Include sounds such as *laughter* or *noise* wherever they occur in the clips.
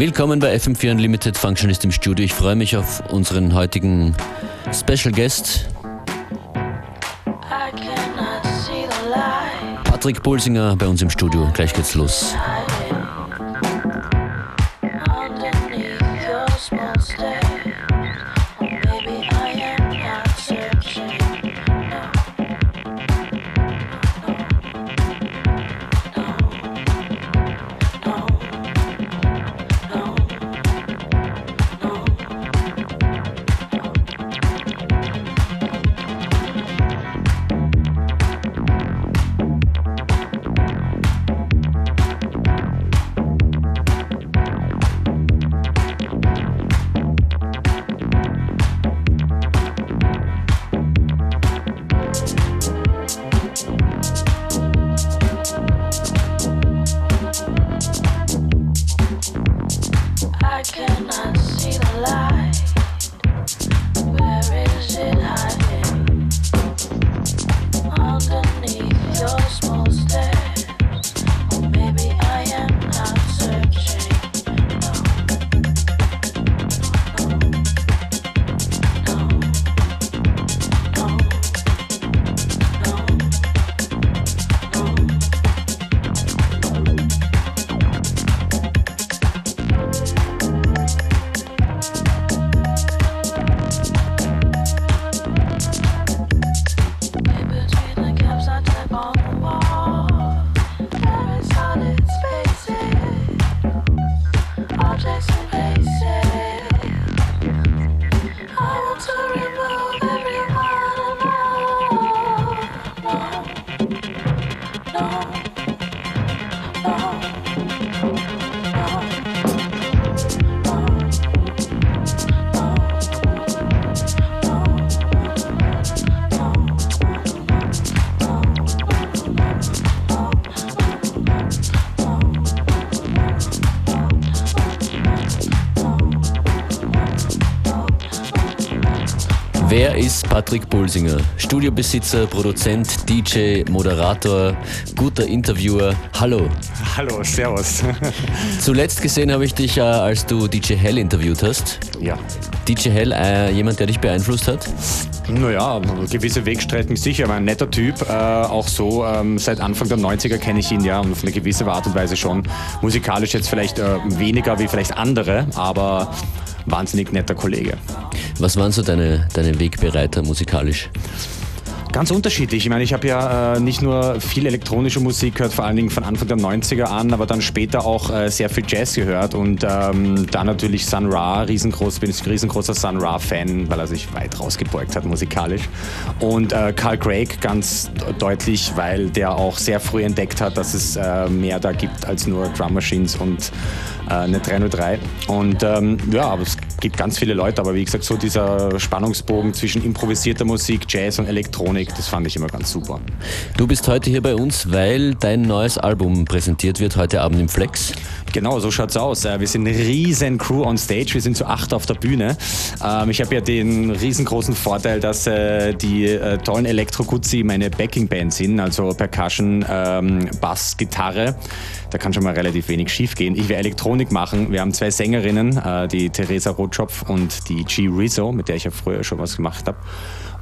Willkommen bei FM4 Unlimited Functionist im Studio. Ich freue mich auf unseren heutigen Special Guest. Patrick Pulsinger bei uns im Studio. Gleich geht's los. Patrick Pulsinger? Studiobesitzer, Produzent, DJ, Moderator, guter Interviewer. Hallo. Hallo, servus. *laughs* Zuletzt gesehen habe ich dich, äh, als du DJ Hell interviewt hast. Ja. DJ Hell, äh, jemand, der dich beeinflusst hat? Naja, gewisse Wegstrecken sicher, aber ein netter Typ. Äh, auch so, ähm, seit Anfang der 90er kenne ich ihn ja und auf eine gewisse Art und Weise schon. Musikalisch jetzt vielleicht äh, weniger wie vielleicht andere, aber wahnsinnig netter Kollege. Was waren so deine, deine Wegbereiter musikalisch? Ganz unterschiedlich. Ich meine, ich habe ja äh, nicht nur viel elektronische Musik gehört, vor allen Dingen von Anfang der 90er an, aber dann später auch äh, sehr viel Jazz gehört und ähm, da natürlich Sun Ra, riesengroß, bin ich riesengroßer Sun Ra-Fan, weil er sich weit rausgebeugt hat musikalisch. Und äh, Carl Craig ganz deutlich, weil der auch sehr früh entdeckt hat, dass es äh, mehr da gibt als nur Drum Machines und äh, eine 303. Und ähm, ja, aber es gibt ganz viele Leute, aber wie gesagt, so dieser Spannungsbogen zwischen improvisierter Musik, Jazz und Elektronik, das fand ich immer ganz super. Du bist heute hier bei uns, weil dein neues Album präsentiert wird heute Abend im Flex. Genau, so schaut's aus. Äh, wir sind eine riesen Crew on Stage, wir sind zu acht auf der Bühne. Ähm, ich habe ja den riesengroßen Vorteil, dass äh, die äh, tollen Elektro-Guzzi meine Backing-Band sind, also Percussion, ähm, Bass, Gitarre. Da kann schon mal relativ wenig schief gehen. Ich werde Elektronik machen. Wir haben zwei Sängerinnen, die Theresa Rotschopf und die G. Rizzo, mit der ich ja früher schon was gemacht habe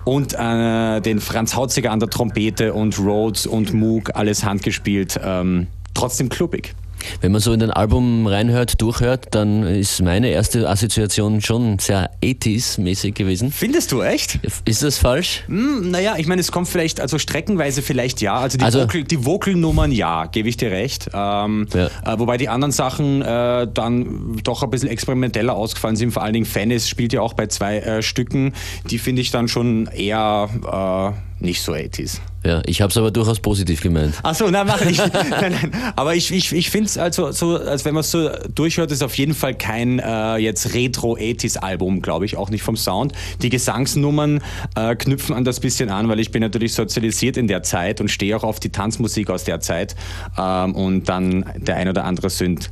und äh, den Franz Hautziger an der Trompete und Rhodes und Moog, alles handgespielt, ähm, trotzdem klubbig. Wenn man so in den Album reinhört, durchhört, dann ist meine erste Assoziation schon sehr 80s-mäßig gewesen. Findest du echt? Ist das falsch? Hm, naja, ich meine, es kommt vielleicht, also streckenweise vielleicht ja. Also die, also, Vocal, die Vocal-Nummern ja, gebe ich dir recht. Ähm, ja. äh, wobei die anderen Sachen äh, dann doch ein bisschen experimenteller ausgefallen sind. Vor allen Dingen Fennis spielt ja auch bei zwei äh, Stücken. Die finde ich dann schon eher äh, nicht so 80s. Ja, ich habe es aber durchaus positiv gemeint. Ach so, nein, mach ich. *laughs* nein, nein. Aber ich, ich, ich finde es also so, als wenn man es so durchhört, ist auf jeden Fall kein äh, jetzt Retro-80s-Album, glaube ich, auch nicht vom Sound. Die Gesangsnummern äh, knüpfen an das bisschen an, weil ich bin natürlich sozialisiert in der Zeit und stehe auch auf die Tanzmusik aus der Zeit. Ähm, und dann der ein oder andere Sünd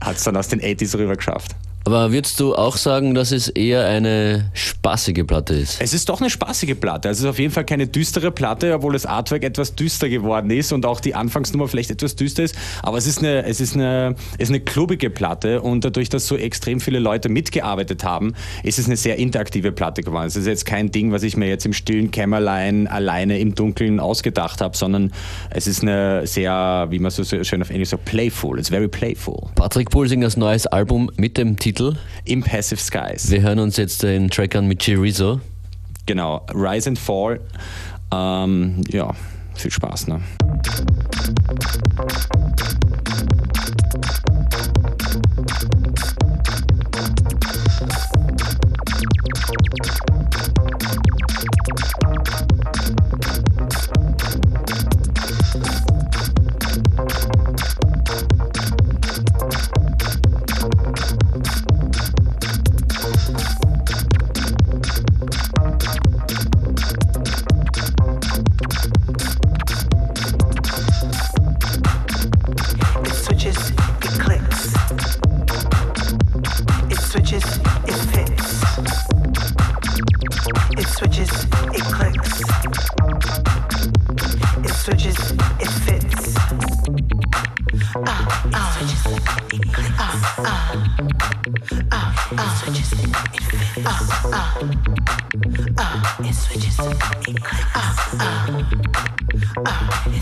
hat es dann aus den 80s rüber geschafft. Aber würdest du auch sagen, dass es eher eine spaßige Platte ist? Es ist doch eine spaßige Platte. Also es ist auf jeden Fall keine düstere Platte, obwohl das Artwork etwas düster geworden ist und auch die Anfangsnummer vielleicht etwas düster ist. Aber es ist eine, es ist eine, es ist eine klubige Platte und dadurch, dass so extrem viele Leute mitgearbeitet haben, ist es eine sehr interaktive Platte geworden. Es ist jetzt kein Ding, was ich mir jetzt im stillen Kämmerlein alleine im Dunkeln ausgedacht habe, sondern es ist eine sehr, wie man so schön auf Englisch sagt, playful. It's very playful. Patrick Pulsingers neues Album mit dem Titel Impassive Skies. Wir hören uns jetzt den Track an mit Chirizo. Genau, Rise and Fall. Ähm, ja, viel Spaß. Ne?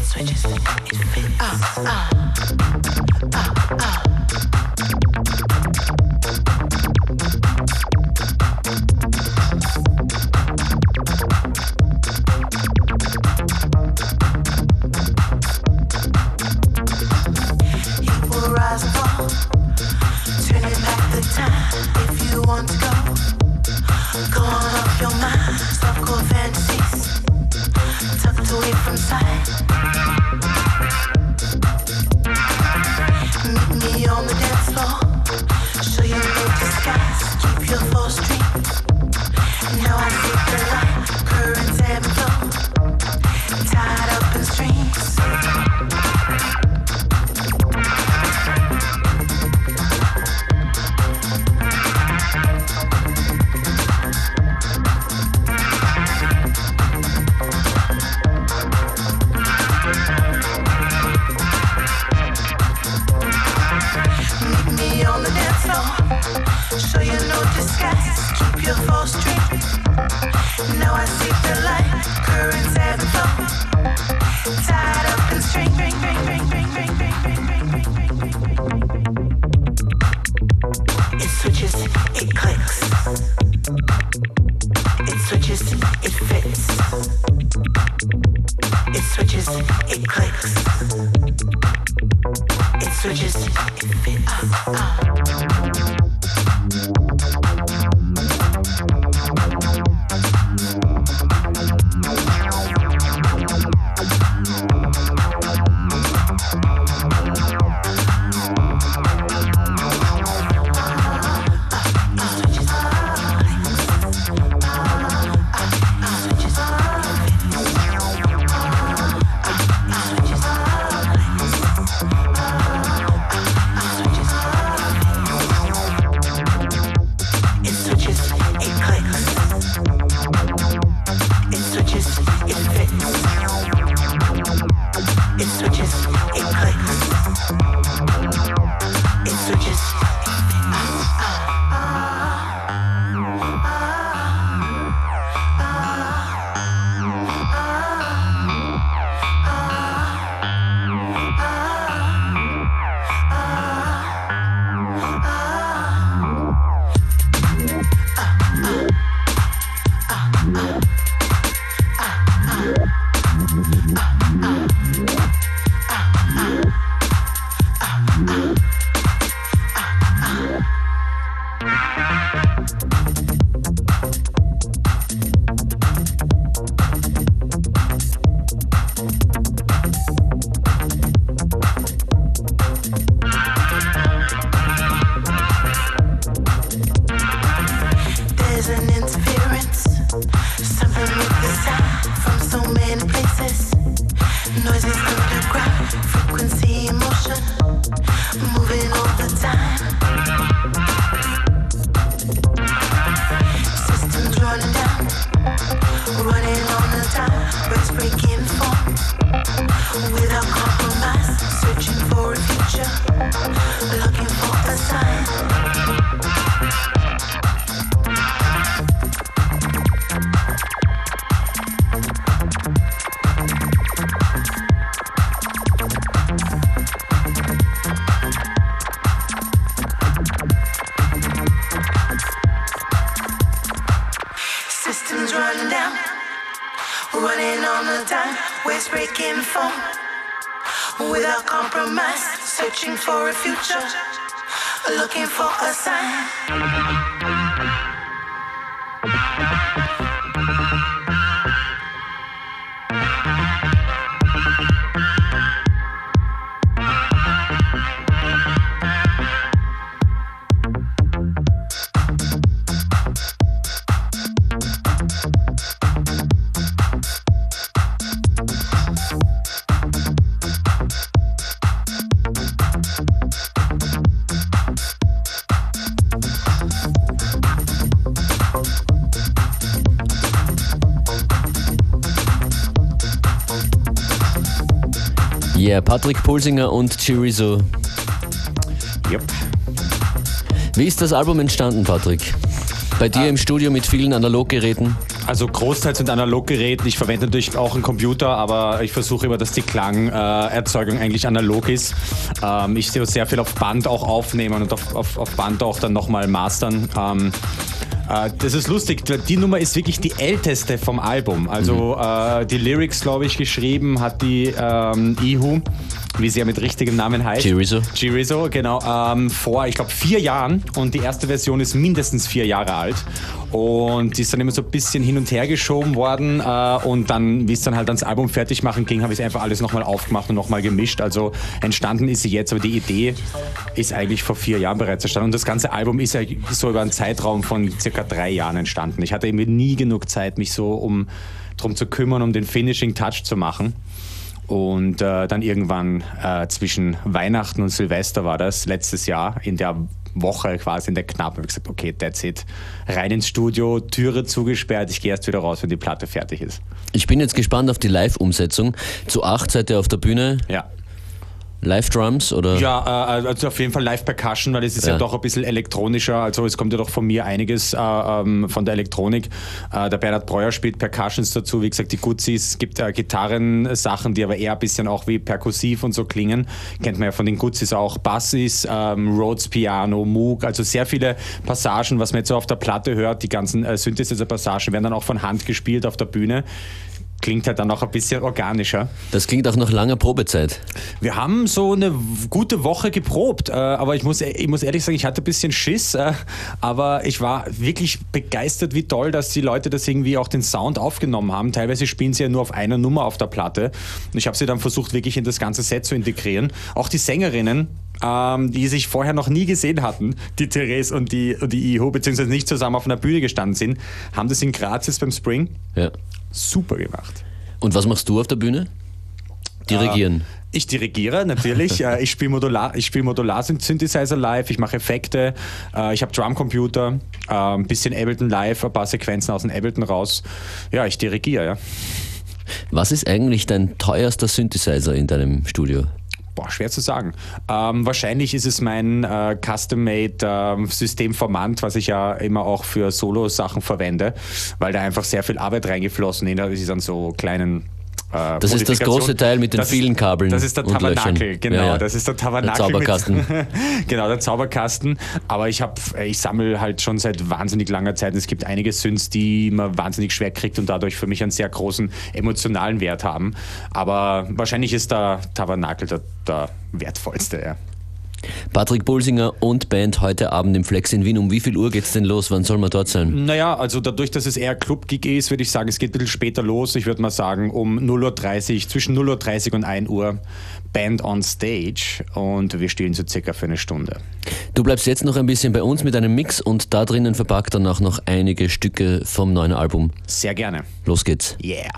switches, it fits. Uh, uh, uh. Yeah, Patrick Pulsinger und Chirizo. Yep. Wie ist das Album entstanden, Patrick? Bei dir im Studio mit vielen Analoggeräten? Also großteils mit Analoggeräten. Ich verwende natürlich auch einen Computer, aber ich versuche immer, dass die Klangerzeugung äh, eigentlich analog ist. Ähm, ich sehe sehr viel auf Band auch aufnehmen und auf, auf, auf Band auch dann nochmal mastern. Ähm, äh, das ist lustig, die Nummer ist wirklich die älteste vom Album. Also mhm. äh, die Lyrics, glaube ich, geschrieben hat die ähm, Ihu wie sie ja mit richtigem Namen heißt. Chirizo. Chirizo, genau. Ähm, vor, ich glaube, vier Jahren. Und die erste Version ist mindestens vier Jahre alt. Und die ist dann immer so ein bisschen hin und her geschoben worden. Äh, und dann, wie es dann halt ans Album fertig machen ging, habe ich einfach alles nochmal aufgemacht und nochmal gemischt. Also entstanden ist sie jetzt, aber die Idee ist eigentlich vor vier Jahren bereits entstanden. Und das ganze Album ist ja so über einen Zeitraum von circa drei Jahren entstanden. Ich hatte irgendwie nie genug Zeit, mich so um drum zu kümmern, um den Finishing Touch zu machen. Und äh, dann irgendwann äh, zwischen Weihnachten und Silvester war das, letztes Jahr, in der Woche quasi in der Knapp, habe ich gesagt, okay, that's it. Rein ins Studio, Türe zugesperrt, ich gehe erst wieder raus, wenn die Platte fertig ist. Ich bin jetzt gespannt auf die Live-Umsetzung. Zu acht seid ihr auf der Bühne. Ja. Live-Drums oder? Ja, äh, also auf jeden Fall Live-Percussion, weil es ist ja. ja. doch ein bisschen elektronischer. Also es kommt ja doch von mir einiges äh, ähm, von der Elektronik. Äh, der Bernhard Breuer spielt Percussions dazu, wie gesagt, die Guzis. Es gibt äh, Gitarrensachen, die aber eher ein bisschen auch wie perkussiv und so klingen. Kennt man ja von den Guzis auch. Bassis, ähm, Rhodes Piano, Moog, also sehr viele Passagen, was man jetzt so auf der Platte hört. Die ganzen äh, Synthesizer-Passagen werden dann auch von Hand gespielt auf der Bühne klingt halt dann auch ein bisschen organischer. Das klingt auch nach langer Probezeit. Wir haben so eine gute Woche geprobt, äh, aber ich muss, ich muss ehrlich sagen, ich hatte ein bisschen Schiss, äh, aber ich war wirklich begeistert, wie toll, dass die Leute das irgendwie auch den Sound aufgenommen haben. Teilweise spielen sie ja nur auf einer Nummer auf der Platte. Und ich habe sie dann versucht, wirklich in das ganze Set zu integrieren. Auch die Sängerinnen, ähm, die sich vorher noch nie gesehen hatten, die Therese und die, und die Iho, beziehungsweise nicht zusammen auf einer Bühne gestanden sind, haben das in Graz jetzt beim Spring ja. Super gemacht. Und was machst du auf der Bühne? Dirigieren. Äh, ich dirigiere natürlich. *laughs* Äh, ich spiele Modular, spiel Modular Synthesizer live, ich mache Effekte, äh, ich habe Drumcomputer, ein bisschen Ableton live, ein paar Sequenzen aus dem Ableton raus. Ja, ich dirigiere, ja. Was ist eigentlich dein teuerster Synthesizer in deinem Studio? Boah, schwer zu sagen. Ähm, wahrscheinlich ist es mein äh, Custom-Made äh, Systemformant, was ich ja immer auch für Solo-Sachen verwende, weil da einfach sehr viel Arbeit reingeflossen ist an so kleinen äh, das ist das große Teil mit den das vielen Kabeln. Das ist der Tabernakel, genau. Ja, ja. Das ist der Tabernakel. Der Zauberkasten. Mit, *laughs* genau, der Zauberkasten. Aber ich habe, ich sammle halt schon seit wahnsinnig langer Zeit. Es gibt einige Synths, die man wahnsinnig schwer kriegt und dadurch für mich einen sehr großen emotionalen Wert haben. Aber wahrscheinlich ist der Tabernakel der, der wertvollste, ja. Patrick Bulsinger und Band heute Abend im Flex in Wien. Um wie viel Uhr geht es denn los? Wann soll man dort sein? Naja, also dadurch, dass es eher Club-Gig ist, würde ich sagen, es geht ein bisschen später los. Ich würde mal sagen, um 0.30 Uhr, zwischen 0.30 Uhr und 1 Uhr Band on Stage und wir stehen so circa für eine Stunde. Du bleibst jetzt noch ein bisschen bei uns mit einem Mix und da drinnen verpackt danach noch einige Stücke vom neuen Album. Sehr gerne. Los geht's. Yeah.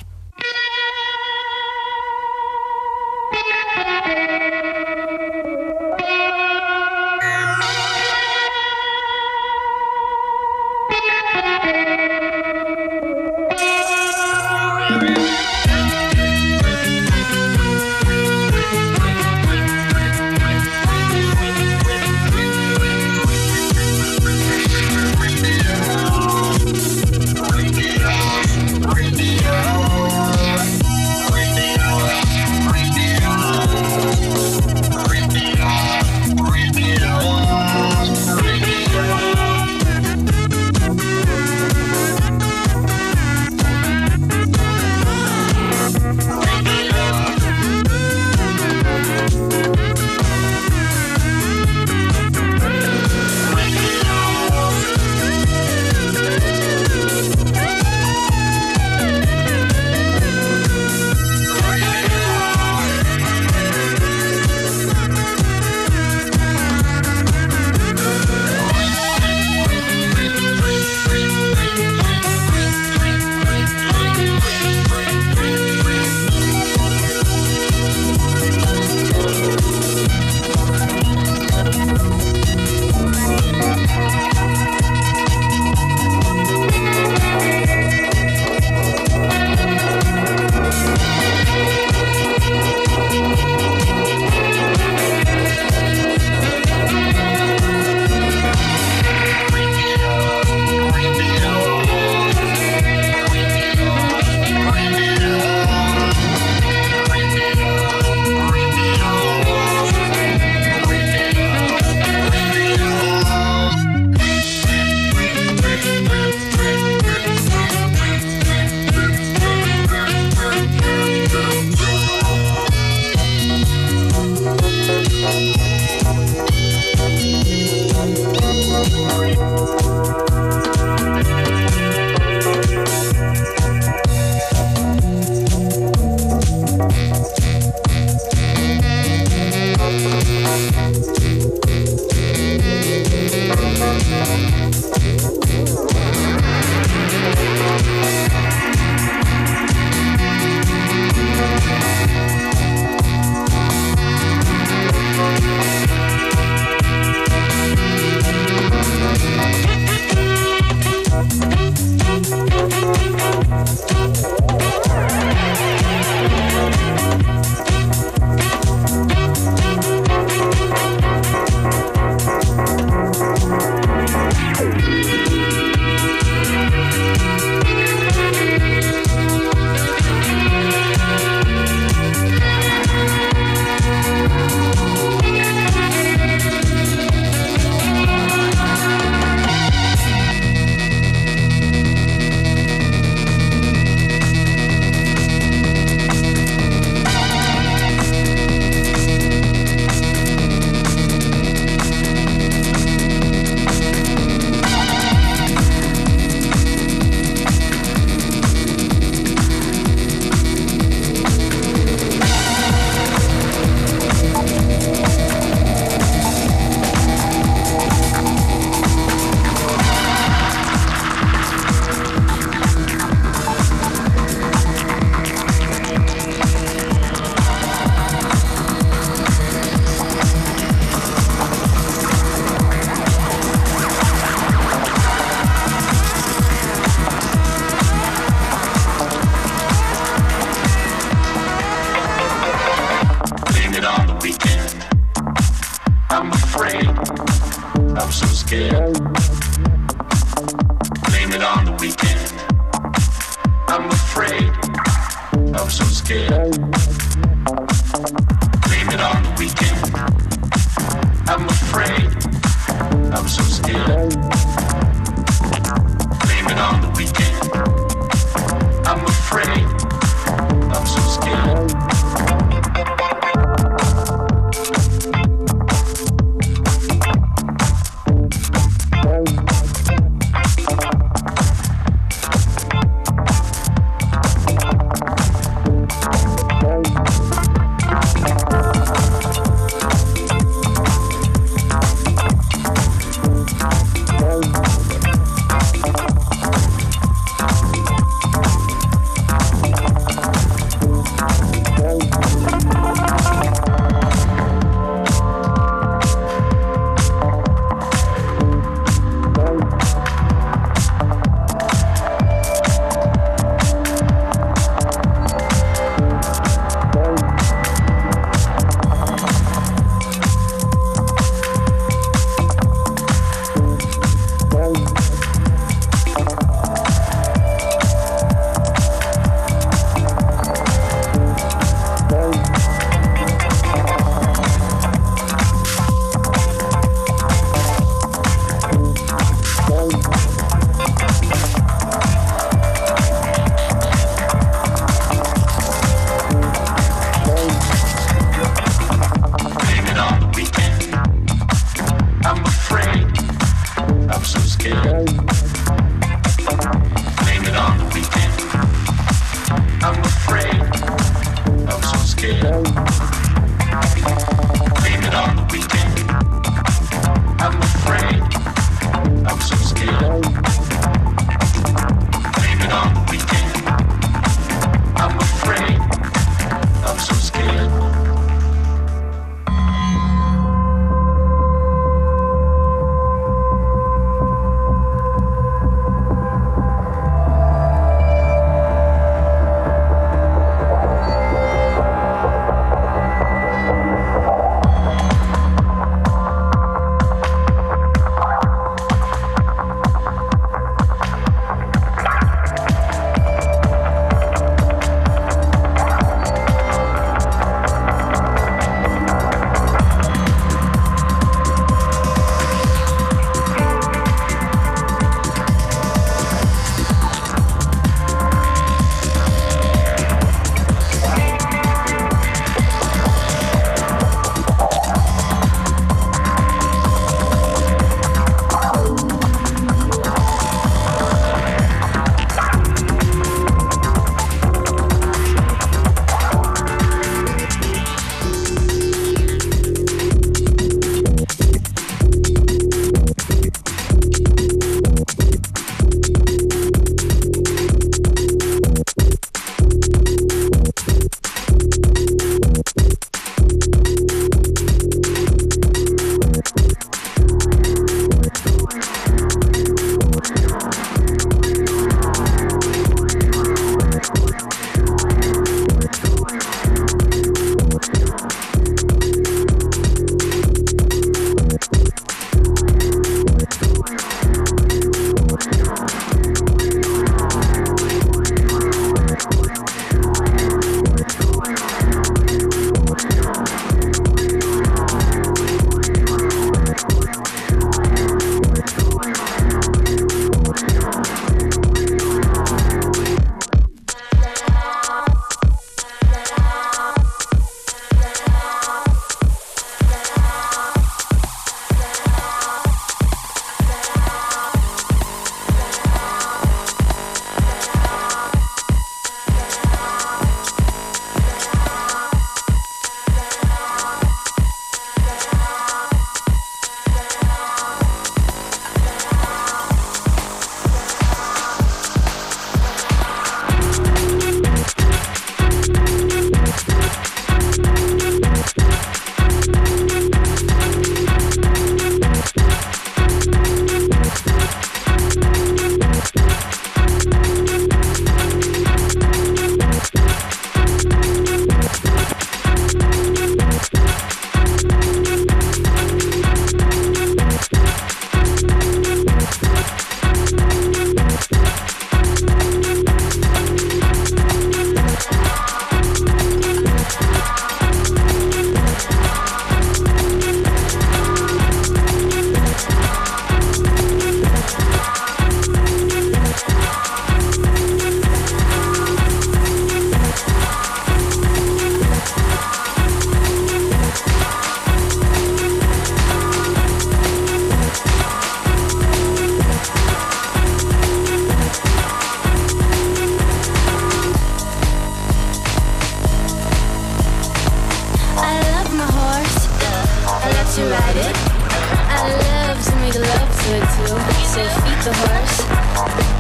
yours.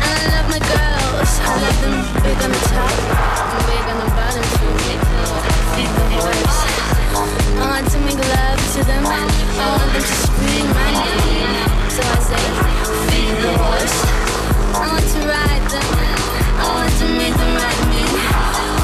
And I love my girls. I love them big on the top, big on the bottom too. Even worse. I want to make love to them. I want them to scream my name. So I say, feed the horse. I want to ride them. I want to make them ride me.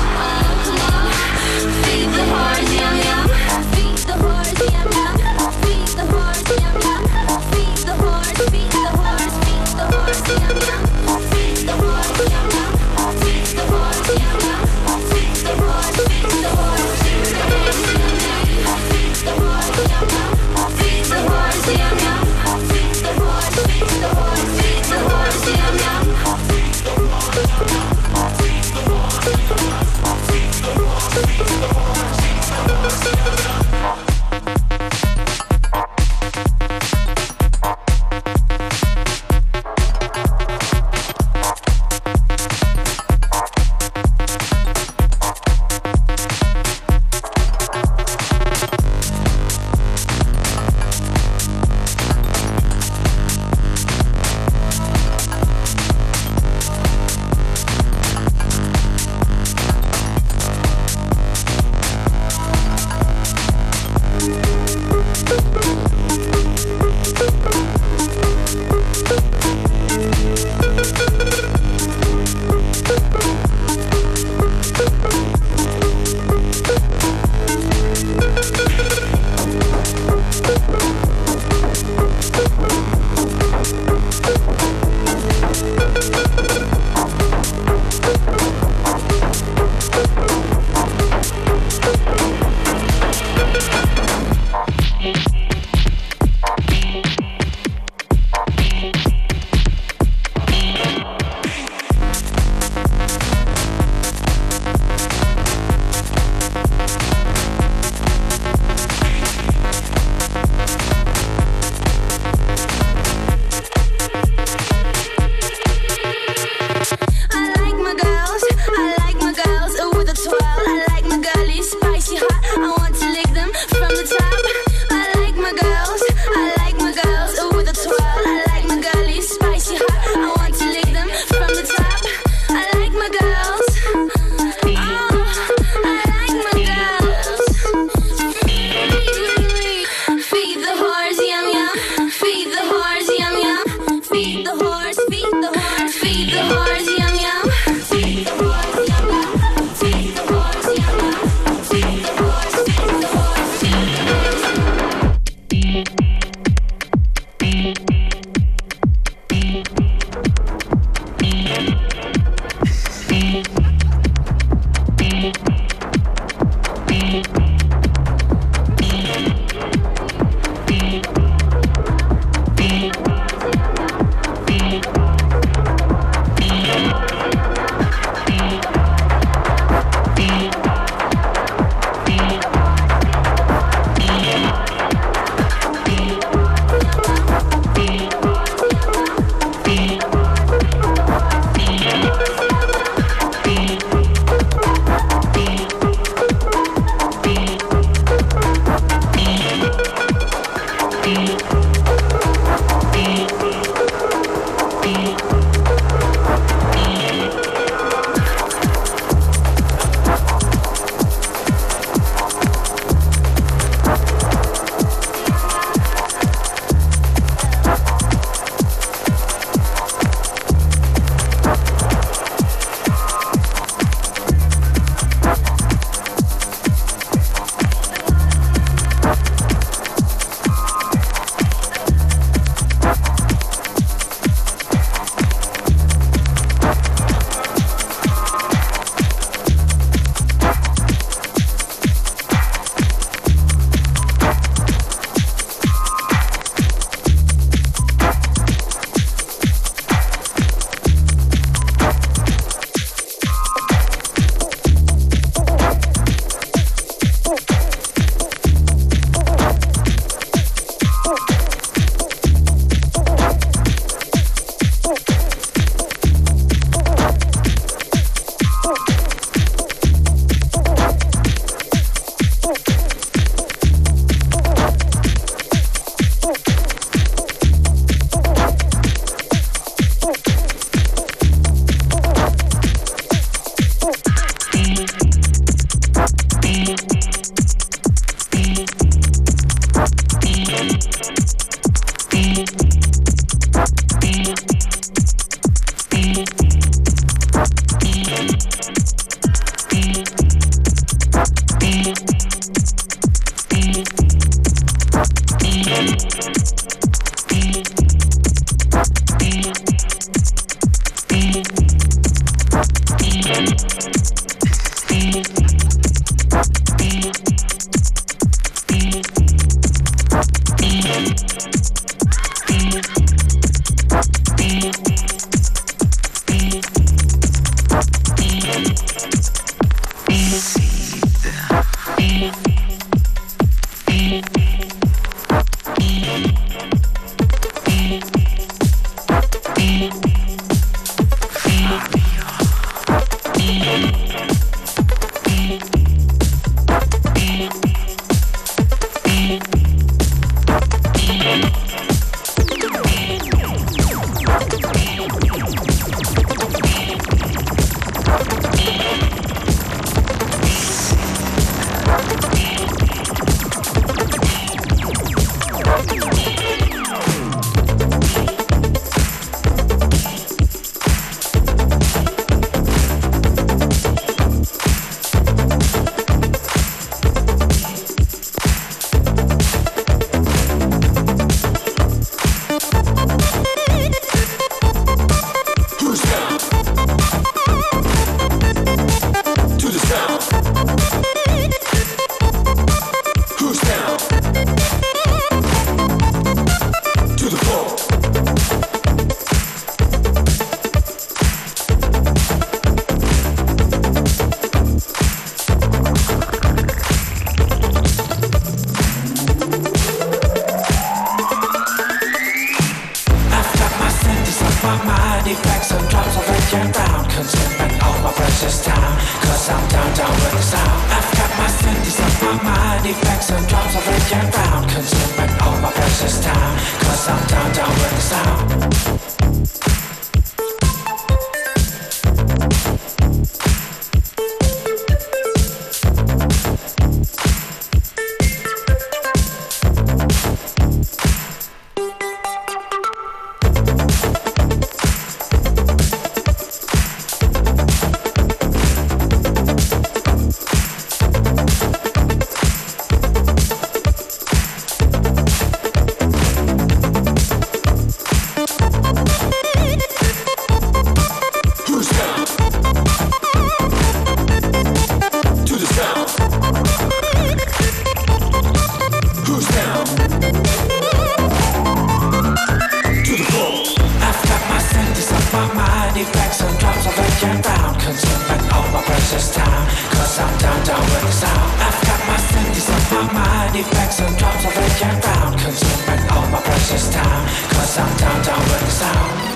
Money back sometimes I make it round Consuming all my precious time. Cause I'm down, down with the sound. I've got my fingers on my money back Sometimes I make it round Consuming all my precious time. Cause I'm down, down with the sound.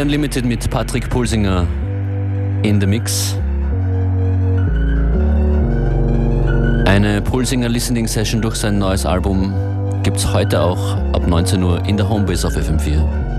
FM4 Unlimited mit Patrick Pulsinger in the Mix. Eine Pulsinger Listening Session durch sein neues Album gibt es heute auch ab 19 Uhr in der Homebase auf FM4.